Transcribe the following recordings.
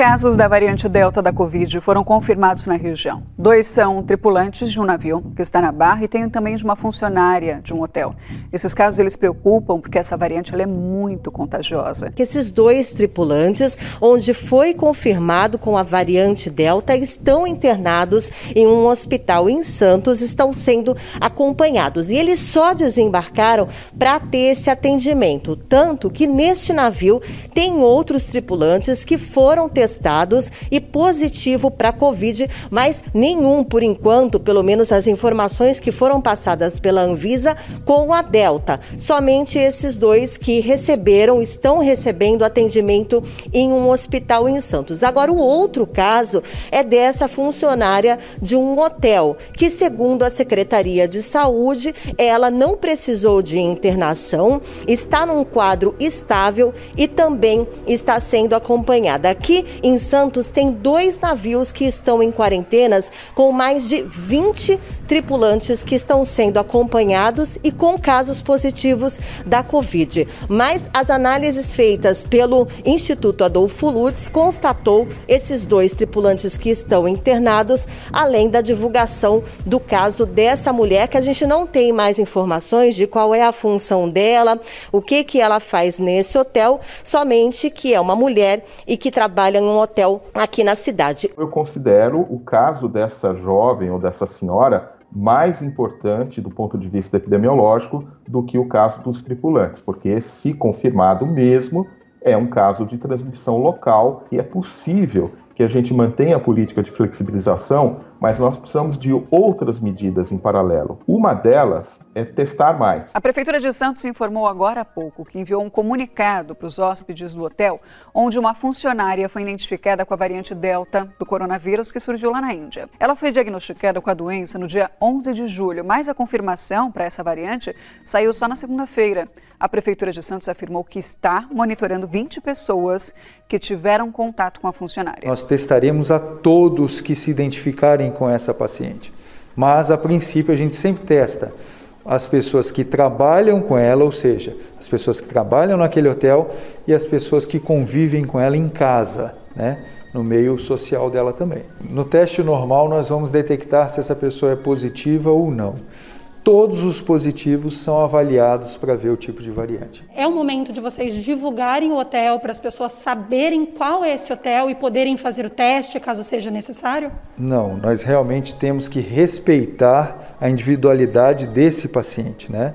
Casos da variante Delta da Covid foram confirmados na região. Dois são tripulantes de um navio que está na Barra e tem também de uma funcionária de um hotel. Esses casos eles preocupam porque essa variante é muito contagiosa. Esses dois tripulantes, onde foi confirmado com a variante Delta, estão internados em um hospital em Santos, estão sendo acompanhados e eles só desembarcaram para ter esse atendimento, tanto que neste navio tem outros tripulantes que foram foram testados e positivo para Covid, mas nenhum, por enquanto, pelo menos as informações que foram passadas pela Anvisa, com a Delta. Somente esses dois que receberam, estão recebendo atendimento em um hospital em Santos. Agora, o outro caso é dessa funcionária de um hotel, que, segundo a Secretaria de Saúde, ela não precisou de internação, está num quadro estável e também está sendo acompanhada. Aqui em Santos tem dois navios que estão em quarentenas com mais de 20 tripulantes que estão sendo acompanhados e com casos positivos da Covid. Mas as análises feitas pelo Instituto Adolfo Lutz constatou esses dois tripulantes que estão internados, além da divulgação do caso dessa mulher que a gente não tem mais informações de qual é a função dela, o que que ela faz nesse hotel, somente que é uma mulher e que trabalha em um hotel aqui na cidade. Eu considero o caso dessa jovem ou dessa senhora mais importante do ponto de vista epidemiológico do que o caso dos tripulantes, porque se confirmado mesmo, é um caso de transmissão local e é possível que a gente mantenha a política de flexibilização, mas nós precisamos de outras medidas em paralelo. Uma delas é testar mais. A Prefeitura de Santos informou agora há pouco que enviou um comunicado para os hóspedes do hotel, onde uma funcionária foi identificada com a variante Delta do coronavírus que surgiu lá na Índia. Ela foi diagnosticada com a doença no dia 11 de julho, mas a confirmação para essa variante saiu só na segunda-feira. A Prefeitura de Santos afirmou que está monitorando 20 pessoas que tiveram contato com a funcionária. Nós testaremos a todos que se identificarem com essa paciente. Mas, a princípio, a gente sempre testa as pessoas que trabalham com ela, ou seja, as pessoas que trabalham naquele hotel e as pessoas que convivem com ela em casa, né? no meio social dela também. No teste normal, nós vamos detectar se essa pessoa é positiva ou não todos os positivos são avaliados para ver o tipo de variante. É o momento de vocês divulgarem o hotel para as pessoas saberem qual é esse hotel e poderem fazer o teste caso seja necessário? Não, nós realmente temos que respeitar a individualidade desse paciente, né?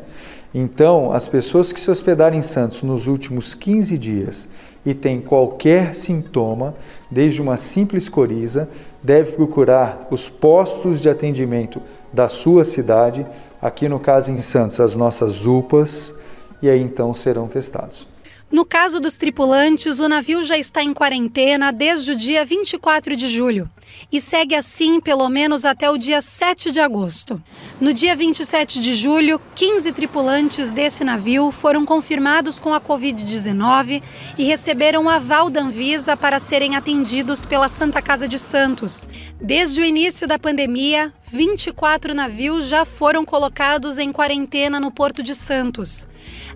Então, as pessoas que se hospedarem em Santos nos últimos 15 dias e têm qualquer sintoma, desde uma simples coriza, deve procurar os postos de atendimento da sua cidade aqui no caso em Santos, as nossas UPAs, e aí então serão testados. No caso dos tripulantes, o navio já está em quarentena desde o dia 24 de julho e segue assim pelo menos até o dia 7 de agosto. No dia 27 de julho, 15 tripulantes desse navio foram confirmados com a Covid-19 e receberam aval da Anvisa para serem atendidos pela Santa Casa de Santos. Desde o início da pandemia, 24 navios já foram colocados em quarentena no Porto de Santos.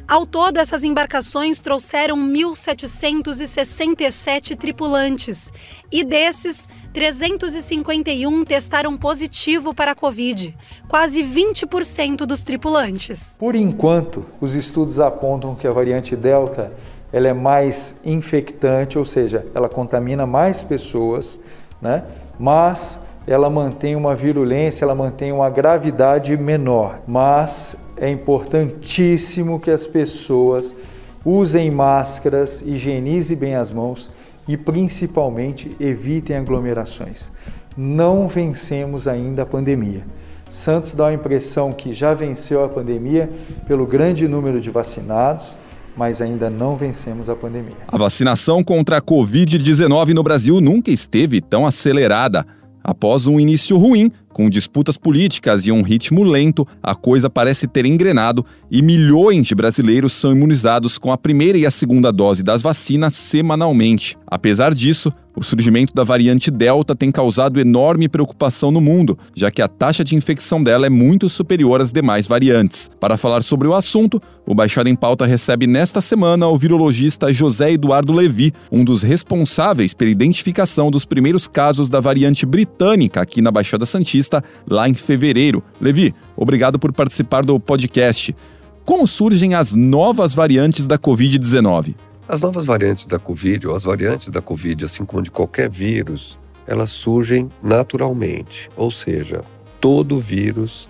Ao todo, essas embarcações trouxeram 1.767 tripulantes e desses, 351 testaram positivo para a Covid, quase 20% dos tripulantes. Por enquanto, os estudos apontam que a variante Delta ela é mais infectante, ou seja, ela contamina mais pessoas, né? mas ela mantém uma virulência, ela mantém uma gravidade menor. Mas é importantíssimo que as pessoas usem máscaras, higienizem bem as mãos e principalmente evitem aglomerações. Não vencemos ainda a pandemia. Santos dá a impressão que já venceu a pandemia pelo grande número de vacinados, mas ainda não vencemos a pandemia. A vacinação contra a Covid-19 no Brasil nunca esteve tão acelerada. Após um início ruim, com disputas políticas e um ritmo lento, a coisa parece ter engrenado e milhões de brasileiros são imunizados com a primeira e a segunda dose das vacinas semanalmente. Apesar disso, O surgimento da variante Delta tem causado enorme preocupação no mundo, já que a taxa de infecção dela é muito superior às demais variantes. Para falar sobre o assunto, o Baixada em Pauta recebe nesta semana o virologista José Eduardo Levi, um dos responsáveis pela identificação dos primeiros casos da variante britânica aqui na Baixada Santista, lá em fevereiro. Levi, obrigado por participar do podcast. Como surgem as novas variantes da Covid-19? As novas variantes da Covid, ou as variantes da Covid, assim como de qualquer vírus, elas surgem naturalmente. Ou seja, todo vírus,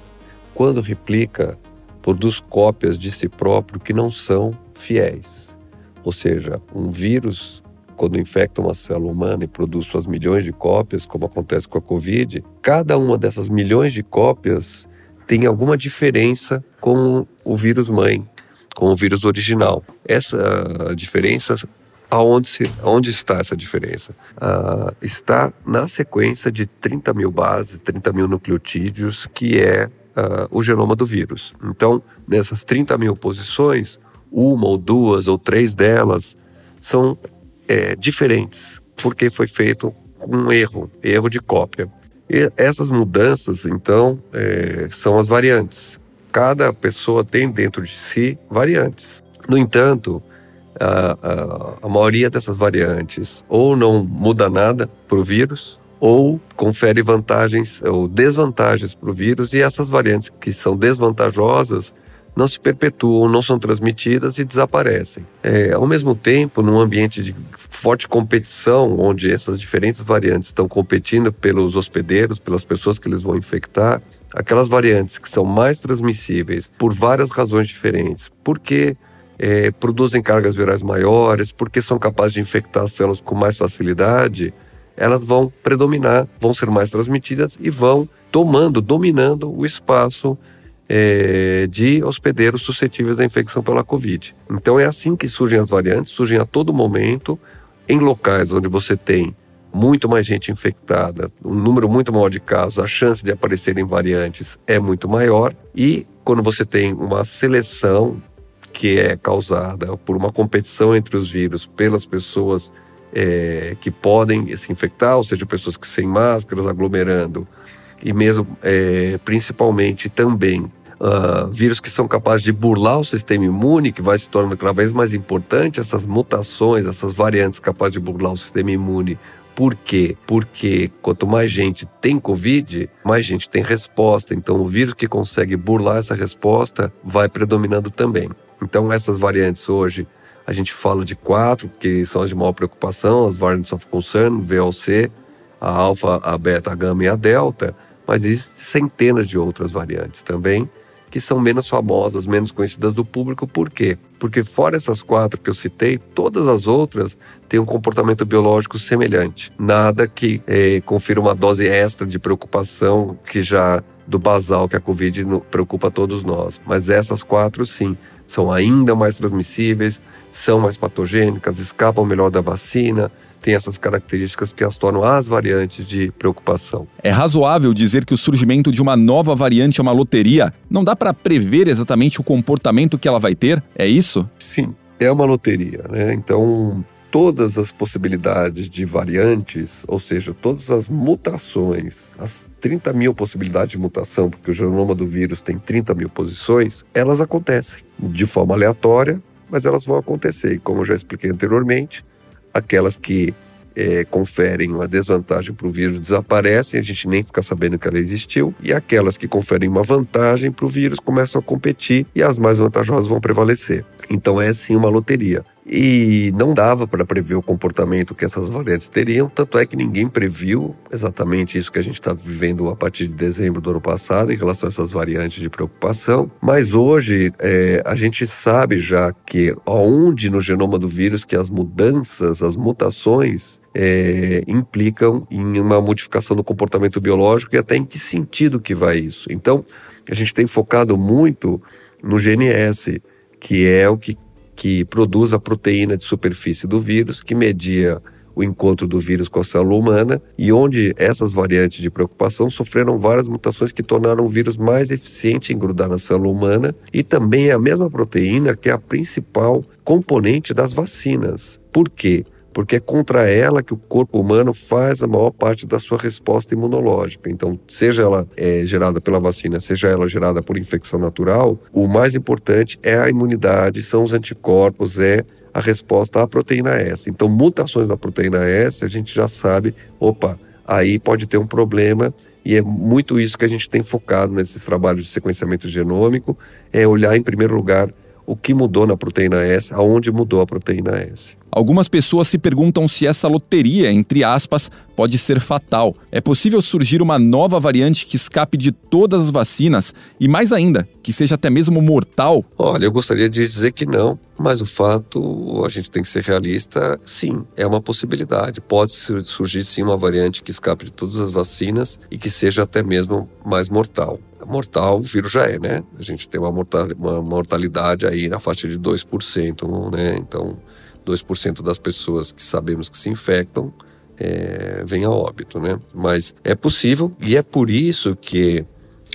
quando replica, produz cópias de si próprio que não são fiéis. Ou seja, um vírus, quando infecta uma célula humana e produz suas milhões de cópias, como acontece com a Covid, cada uma dessas milhões de cópias tem alguma diferença com o vírus mãe, com o vírus original. Essa diferença, aonde, se, aonde está essa diferença? Uh, está na sequência de 30 mil bases, 30 mil nucleotídeos, que é uh, o genoma do vírus. Então, nessas 30 mil posições, uma ou duas ou três delas são é, diferentes, porque foi feito um erro, erro de cópia. E essas mudanças, então, é, são as variantes cada pessoa tem dentro de si variantes. No entanto, a, a, a maioria dessas variantes ou não muda nada para o vírus, ou confere vantagens ou desvantagens para o vírus, e essas variantes que são desvantajosas não se perpetuam, não são transmitidas e desaparecem. É, ao mesmo tempo, num ambiente de forte competição, onde essas diferentes variantes estão competindo pelos hospedeiros, pelas pessoas que eles vão infectar, aquelas variantes que são mais transmissíveis por várias razões diferentes, porque é, produzem cargas virais maiores, porque são capazes de infectar as células com mais facilidade, elas vão predominar, vão ser mais transmitidas e vão tomando, dominando o espaço é, de hospedeiros suscetíveis à infecção pela Covid. Então é assim que surgem as variantes, surgem a todo momento em locais onde você tem muito mais gente infectada, um número muito maior de casos, a chance de aparecerem variantes é muito maior. E quando você tem uma seleção que é causada por uma competição entre os vírus pelas pessoas é, que podem se infectar, ou seja, pessoas que sem máscaras aglomerando, e mesmo é, principalmente também Uh, vírus que são capazes de burlar o sistema imune, que vai se tornando cada vez mais importante, essas mutações, essas variantes capazes de burlar o sistema imune por quê? Porque quanto mais gente tem Covid, mais gente tem resposta. Então, o vírus que consegue burlar essa resposta vai predominando também. Então, essas variantes hoje, a gente fala de quatro, que são as de maior preocupação: as variants of concern, VLC, a alfa, a beta, a gama e a delta. Mas existem centenas de outras variantes também que são menos famosas, menos conhecidas do público. Por quê? Porque fora essas quatro que eu citei, todas as outras têm um comportamento biológico semelhante. Nada que é, confira uma dose extra de preocupação que já do basal que a Covid preocupa todos nós. Mas essas quatro, sim, são ainda mais transmissíveis, são mais patogênicas, escapam melhor da vacina, tem essas características que as tornam as variantes de preocupação. É razoável dizer que o surgimento de uma nova variante é uma loteria? Não dá para prever exatamente o comportamento que ela vai ter? É isso? Sim, é uma loteria, né? Então, todas as possibilidades de variantes, ou seja, todas as mutações, as 30 mil possibilidades de mutação, porque o genoma do vírus tem 30 mil posições, elas acontecem de forma aleatória, mas elas vão acontecer. E como eu já expliquei anteriormente, aquelas que é, conferem uma desvantagem para o vírus desaparecem, a gente nem fica sabendo que ela existiu, e aquelas que conferem uma vantagem para o vírus começam a competir e as mais vantajosas vão prevalecer. Então é sim uma loteria. E não dava para prever o comportamento que essas variantes teriam, tanto é que ninguém previu exatamente isso que a gente está vivendo a partir de dezembro do ano passado em relação a essas variantes de preocupação. Mas hoje é, a gente sabe já que aonde no genoma do vírus que as mudanças, as mutações é, implicam em uma modificação do comportamento biológico e até em que sentido que vai isso. Então a gente tem focado muito no GNS que é o que, que produz a proteína de superfície do vírus, que media o encontro do vírus com a célula humana e onde essas variantes de preocupação sofreram várias mutações que tornaram o vírus mais eficiente em grudar na célula humana e também é a mesma proteína que é a principal componente das vacinas. Por quê? Porque é contra ela que o corpo humano faz a maior parte da sua resposta imunológica. Então, seja ela é, gerada pela vacina, seja ela gerada por infecção natural, o mais importante é a imunidade, são os anticorpos, é a resposta à proteína S. Então, mutações da proteína S, a gente já sabe, opa, aí pode ter um problema e é muito isso que a gente tem focado nesses trabalhos de sequenciamento genômico, é olhar em primeiro lugar o que mudou na proteína S, aonde mudou a proteína S. Algumas pessoas se perguntam se essa loteria, entre aspas, pode ser fatal. É possível surgir uma nova variante que escape de todas as vacinas e, mais ainda, que seja até mesmo mortal? Olha, eu gostaria de dizer que não, mas o fato, a gente tem que ser realista, sim, é uma possibilidade. Pode surgir sim uma variante que escape de todas as vacinas e que seja até mesmo mais mortal mortal o vírus já é, né? A gente tem uma, uma mortalidade aí na faixa de 2%, né? Então, 2% das pessoas que sabemos que se infectam é, vem a óbito, né? Mas é possível e é por isso que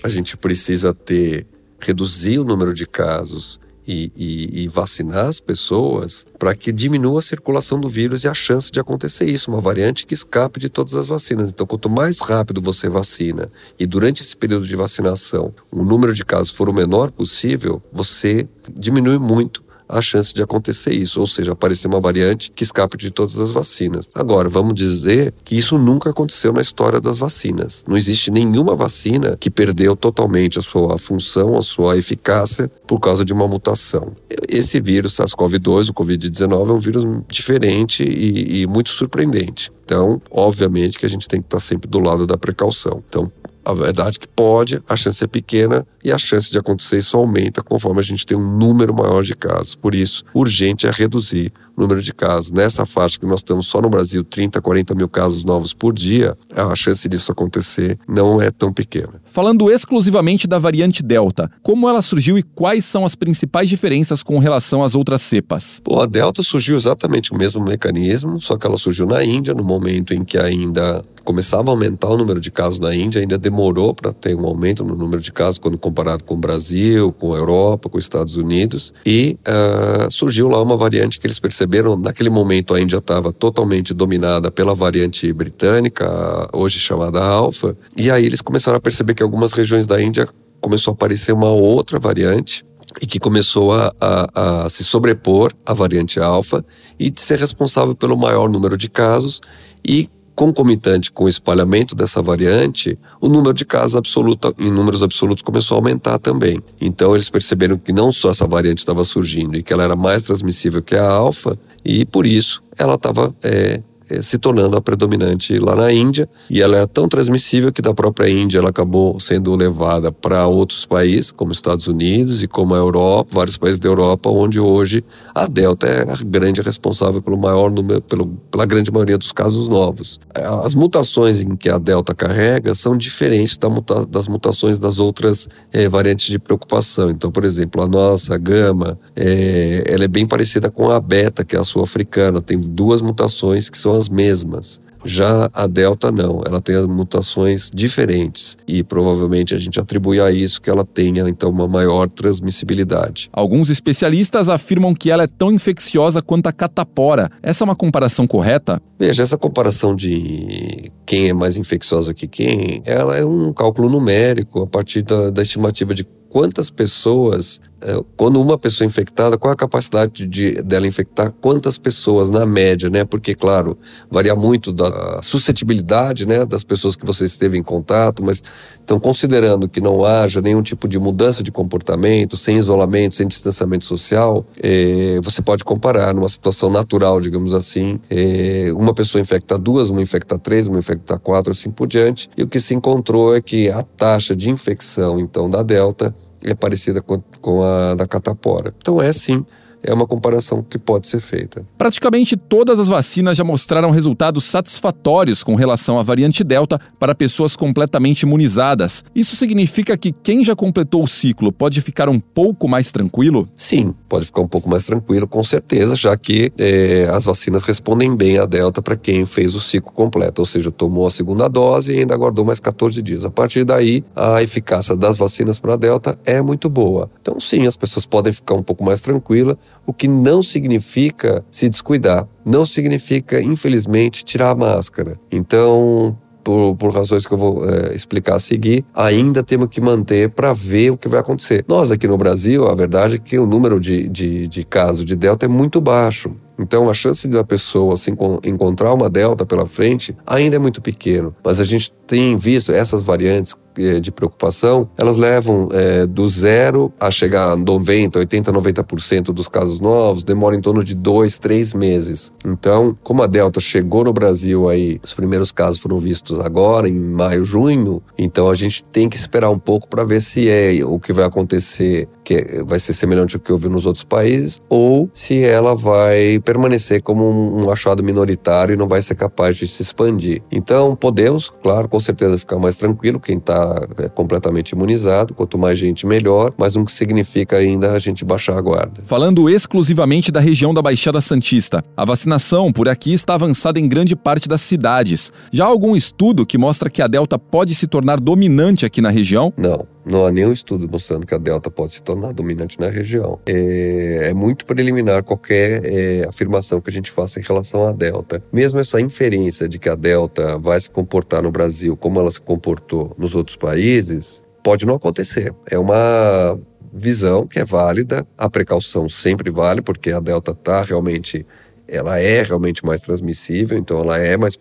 a gente precisa ter reduzir o número de casos e, e, e vacinar as pessoas para que diminua a circulação do vírus e a chance de acontecer isso, uma variante que escape de todas as vacinas. Então, quanto mais rápido você vacina e durante esse período de vacinação o número de casos for o menor possível, você diminui muito a chance de acontecer isso, ou seja, aparecer uma variante que escape de todas as vacinas. Agora, vamos dizer que isso nunca aconteceu na história das vacinas. Não existe nenhuma vacina que perdeu totalmente a sua função, a sua eficácia por causa de uma mutação. Esse vírus SARS-CoV-2, o Covid-19, é um vírus diferente e, e muito surpreendente. Então, obviamente que a gente tem que estar sempre do lado da precaução. Então, a verdade é que pode, a chance é pequena e a chance de acontecer isso aumenta conforme a gente tem um número maior de casos. Por isso, urgente é reduzir o número de casos. Nessa faixa que nós temos só no Brasil 30, 40 mil casos novos por dia, a chance disso acontecer não é tão pequena. Falando exclusivamente da variante Delta, como ela surgiu e quais são as principais diferenças com relação às outras cepas? Pô, a Delta surgiu exatamente o mesmo mecanismo, só que ela surgiu na Índia, no momento em que ainda começava a aumentar o número de casos na Índia, ainda demorou para ter um aumento no número de casos quando comparado com o Brasil, com a Europa, com os Estados Unidos. E uh, surgiu lá uma variante que eles perceberam, naquele momento a Índia estava totalmente dominada pela variante britânica, hoje chamada Alpha, e aí eles começaram a perceber que algumas regiões da Índia começou a aparecer uma outra variante e que começou a, a, a, se sobrepor à variante alfa e de ser responsável pelo maior número de casos e concomitante com o espalhamento dessa variante, o número de casos absoluta, em números absolutos começou a aumentar também. Então eles perceberam que não só essa variante estava surgindo e que ela era mais transmissível que a alfa, e por isso ela estava é, se tornando a predominante lá na Índia e ela era tão transmissível que da própria Índia ela acabou sendo levada para outros países como Estados Unidos e como a Europa, vários países da Europa, onde hoje a Delta é a grande responsável pelo maior número, pelo, pela grande maioria dos casos novos. As mutações em que a Delta carrega são diferentes da muta, das mutações das outras é, variantes de preocupação. Então, por exemplo, a nossa a gama, é, ela é bem parecida com a beta, que é a sul-africana, tem duas mutações que são as mesmas. Já a Delta não, ela tem as mutações diferentes e provavelmente a gente atribui a isso que ela tenha então uma maior transmissibilidade. Alguns especialistas afirmam que ela é tão infecciosa quanto a catapora. Essa é uma comparação correta? Veja, essa comparação de quem é mais infecciosa que quem, ela é um cálculo numérico a partir da, da estimativa de quantas pessoas, é, quando uma pessoa infectada, qual a capacidade de, dela infectar quantas pessoas na média, né? Porque, claro, varia muito da suscetibilidade, né, das pessoas que você esteve em contato, mas então, considerando que não haja nenhum tipo de mudança de comportamento, sem isolamento, sem distanciamento social, é, você pode comparar numa situação natural, digamos assim, é, uma pessoa infecta duas, uma infecta três, uma infecta quatro, assim por diante, e o que se encontrou é que a taxa de infecção, então, da Delta é parecida com, com a da catapora. Então é sim é uma comparação que pode ser feita. Praticamente todas as vacinas já mostraram resultados satisfatórios com relação à variante Delta para pessoas completamente imunizadas. Isso significa que quem já completou o ciclo pode ficar um pouco mais tranquilo? Sim, pode ficar um pouco mais tranquilo, com certeza, já que é, as vacinas respondem bem à Delta para quem fez o ciclo completo, ou seja, tomou a segunda dose e ainda aguardou mais 14 dias. A partir daí, a eficácia das vacinas para a Delta é muito boa. Então, sim, as pessoas podem ficar um pouco mais tranquilas o que não significa se descuidar, não significa, infelizmente, tirar a máscara. Então, por, por, razões que eu vou é, explicar a seguir, ainda temos que manter para ver o que vai acontecer. Nós aqui no Brasil, a verdade é que o número de, de, de casos de Delta é muito baixo. Então, a chance da pessoa assim, encontrar uma delta pela frente ainda é muito pequeno. Mas a gente tem visto essas variantes eh, de preocupação, elas levam é, do zero a chegar a 90, 80, 90% dos casos novos, demora em torno de dois, três meses. Então, como a Delta chegou no Brasil aí, os primeiros casos foram vistos agora, em maio, junho, então a gente tem que esperar um pouco para ver se é o que vai acontecer, que vai ser semelhante ao que houve nos outros países, ou se ela vai permanecer como um, um achado minoritário e não vai ser capaz de se expandir. Então, podemos, claro, com certeza ficar mais tranquilo quem está é, completamente imunizado. Quanto mais gente, melhor, mas não significa ainda a gente baixar a guarda. Falando exclusivamente da região da Baixada Santista, a vacinação por aqui está avançada em grande parte das cidades. Já há algum estudo que mostra que a Delta pode se tornar dominante aqui na região? Não. Não há nenhum estudo mostrando que a Delta pode se tornar dominante na região. É, é muito preliminar qualquer é, afirmação que a gente faça em relação à Delta. Mesmo essa inferência de que a Delta vai se comportar no Brasil como ela se comportou nos outros países, pode não acontecer. É uma visão que é válida, a precaução sempre vale, porque a Delta está realmente ela é realmente mais transmissível, então ela é mais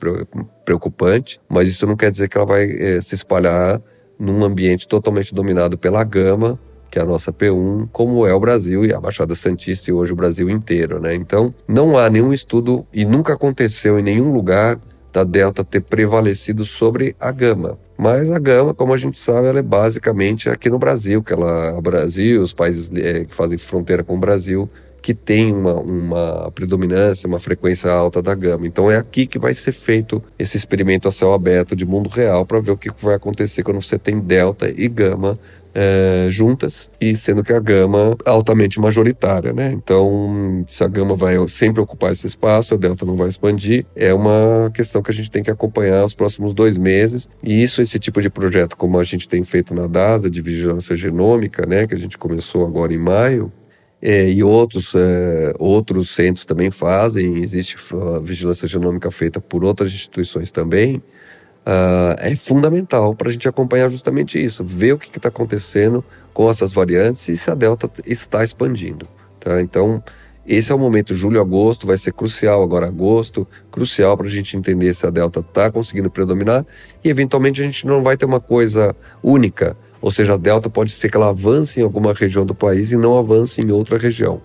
preocupante, mas isso não quer dizer que ela vai é, se espalhar num ambiente totalmente dominado pela Gama, que é a nossa P1, como é o Brasil e a Baixada Santista e hoje o Brasil inteiro, né? Então, não há nenhum estudo e nunca aconteceu em nenhum lugar da Delta ter prevalecido sobre a Gama. Mas a Gama, como a gente sabe, ela é basicamente aqui no Brasil, que ela, o Brasil, os países é, que fazem fronteira com o Brasil, que tem uma, uma predominância, uma frequência alta da gama. Então é aqui que vai ser feito esse experimento a céu aberto de mundo real para ver o que vai acontecer quando você tem delta e gama é, juntas e sendo que a gama é altamente majoritária, né? Então, se a gama vai sempre ocupar esse espaço, a delta não vai expandir, é uma questão que a gente tem que acompanhar os próximos dois meses. E isso, esse tipo de projeto, como a gente tem feito na DASA de vigilância genômica, né, que a gente começou agora em maio, é, e outros, é, outros centros também fazem, existe vigilância genômica feita por outras instituições também, uh, é fundamental para a gente acompanhar justamente isso, ver o que está acontecendo com essas variantes e se a Delta está expandindo. Tá? Então, esse é o momento, julho, agosto, vai ser crucial agora, agosto, crucial para a gente entender se a Delta está conseguindo predominar e, eventualmente, a gente não vai ter uma coisa única ou seja, a delta pode ser que ela avance em alguma região do país e não avance em outra região.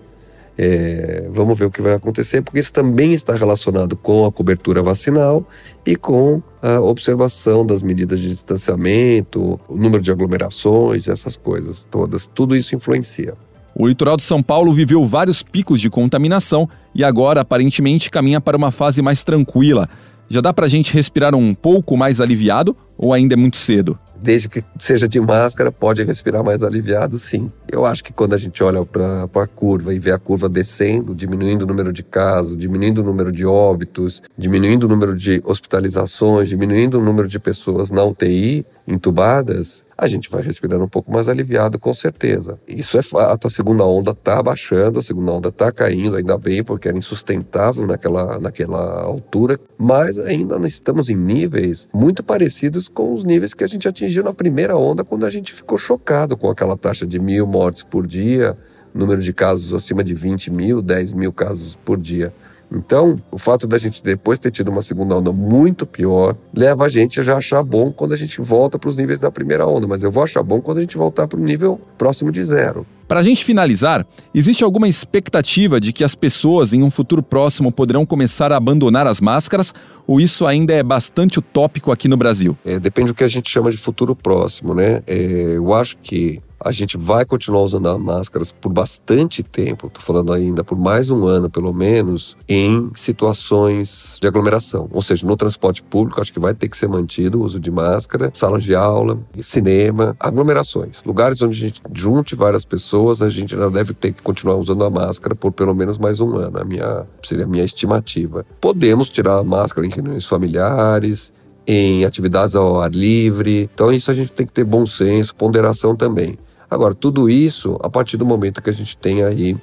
É, vamos ver o que vai acontecer, porque isso também está relacionado com a cobertura vacinal e com a observação das medidas de distanciamento, o número de aglomerações, essas coisas todas. Tudo isso influencia. O litoral de São Paulo viveu vários picos de contaminação e agora aparentemente caminha para uma fase mais tranquila. Já dá para a gente respirar um pouco mais aliviado ou ainda é muito cedo? Desde que seja de máscara, pode respirar mais aliviado, sim. Eu acho que quando a gente olha para a curva e vê a curva descendo, diminuindo o número de casos, diminuindo o número de óbitos, diminuindo o número de hospitalizações, diminuindo o número de pessoas na UTI entubadas, a gente vai respirando um pouco mais aliviado, com certeza. Isso é fato, a segunda onda está baixando, a segunda onda está caindo, ainda bem, porque era insustentável naquela, naquela altura, mas ainda estamos em níveis muito parecidos com os níveis que a gente atingiu na primeira onda, quando a gente ficou chocado com aquela taxa de mil mortes por dia, número de casos acima de 20 mil, 10 mil casos por dia. Então, o fato da gente depois ter tido uma segunda onda muito pior leva a gente a já achar bom quando a gente volta para os níveis da primeira onda, mas eu vou achar bom quando a gente voltar para o nível próximo de zero. Para a gente finalizar, existe alguma expectativa de que as pessoas em um futuro próximo poderão começar a abandonar as máscaras ou isso ainda é bastante utópico aqui no Brasil? É, depende do que a gente chama de futuro próximo, né? É, eu acho que a gente vai continuar usando as máscaras por bastante tempo, estou falando ainda por mais um ano pelo menos, em situações de aglomeração. Ou seja, no transporte público, acho que vai ter que ser mantido o uso de máscara, salas de aula, cinema, aglomerações. Lugares onde a gente junte várias pessoas, a gente ainda deve ter que continuar usando a máscara por pelo menos mais um ano, a minha, seria a minha estimativa. Podemos tirar a máscara em reuniões familiares, em atividades ao ar livre. Então, isso a gente tem que ter bom senso, ponderação também. Agora, tudo isso a partir do momento que a gente tem aí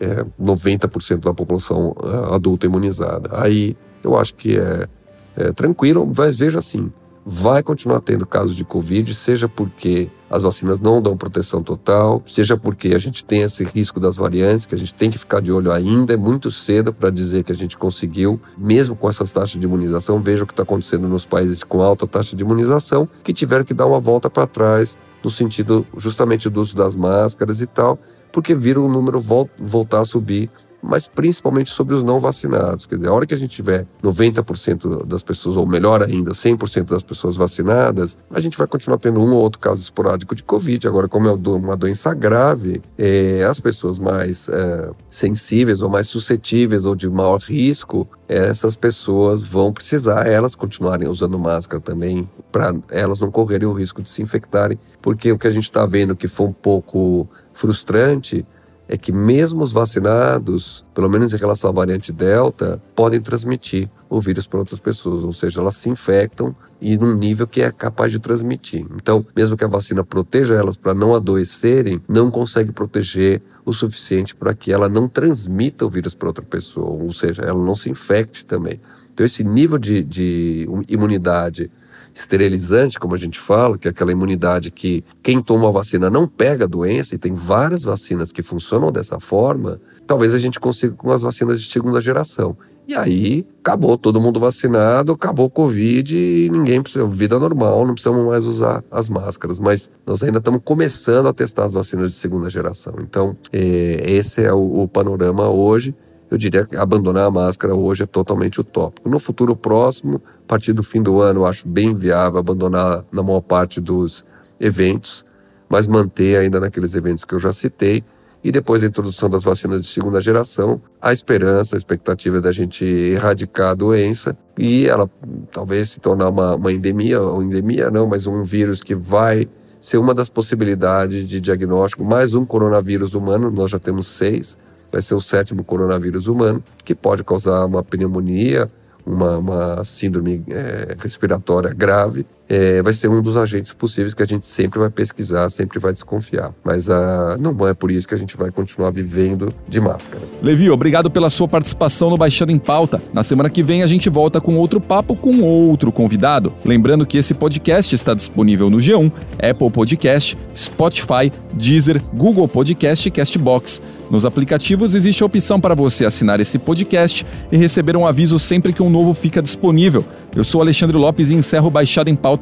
é, 90% da população é, adulta imunizada. Aí eu acho que é, é tranquilo, mas veja assim, vai continuar tendo casos de Covid, seja porque as vacinas não dão proteção total, seja porque a gente tem esse risco das variantes, que a gente tem que ficar de olho ainda. É muito cedo para dizer que a gente conseguiu, mesmo com essas taxas de imunização. Veja o que está acontecendo nos países com alta taxa de imunização, que tiveram que dar uma volta para trás, no sentido justamente do uso das máscaras e tal, porque viram o número voltar a subir mas principalmente sobre os não vacinados. Quer dizer, a hora que a gente tiver 90% das pessoas, ou melhor ainda, 100% das pessoas vacinadas, a gente vai continuar tendo um ou outro caso esporádico de Covid. Agora, como é uma doença grave, é, as pessoas mais é, sensíveis ou mais suscetíveis ou de maior risco, essas pessoas vão precisar elas continuarem usando máscara também, para elas não correrem o risco de se infectarem, porque o que a gente está vendo que foi um pouco frustrante é que mesmo os vacinados, pelo menos em relação à variante Delta, podem transmitir o vírus para outras pessoas, ou seja, elas se infectam e num nível que é capaz de transmitir. Então, mesmo que a vacina proteja elas para não adoecerem, não consegue proteger o suficiente para que ela não transmita o vírus para outra pessoa, ou seja, ela não se infecte também. Então, esse nível de, de imunidade esterilizante, como a gente fala, que é aquela imunidade que quem toma a vacina não pega a doença, e tem várias vacinas que funcionam dessa forma, talvez a gente consiga com as vacinas de segunda geração. E aí acabou todo mundo vacinado, acabou o Covid e ninguém precisa, vida normal, não precisamos mais usar as máscaras. Mas nós ainda estamos começando a testar as vacinas de segunda geração. Então, é, esse é o, o panorama hoje eu diria que abandonar a máscara hoje é totalmente utópico. No futuro próximo, a partir do fim do ano, eu acho bem viável abandonar na maior parte dos eventos, mas manter ainda naqueles eventos que eu já citei. E depois da introdução das vacinas de segunda geração, a esperança, a expectativa é da gente erradicar a doença e ela talvez se tornar uma, uma endemia, ou endemia não, mas um vírus que vai ser uma das possibilidades de diagnóstico. Mais um coronavírus humano, nós já temos seis, vai ser o sétimo coronavírus humano, que pode causar uma pneumonia, uma, uma síndrome é, respiratória grave, é, vai ser um dos agentes possíveis que a gente sempre vai pesquisar, sempre vai desconfiar. Mas ah, não é por isso que a gente vai continuar vivendo de máscara. Levi, obrigado pela sua participação no Baixada em Pauta. Na semana que vem a gente volta com outro papo com outro convidado. Lembrando que esse podcast está disponível no G1, Apple Podcast, Spotify, Deezer, Google Podcast e Castbox. Nos aplicativos existe a opção para você assinar esse podcast e receber um aviso sempre que um novo fica disponível. Eu sou Alexandre Lopes e encerro Baixada em Pauta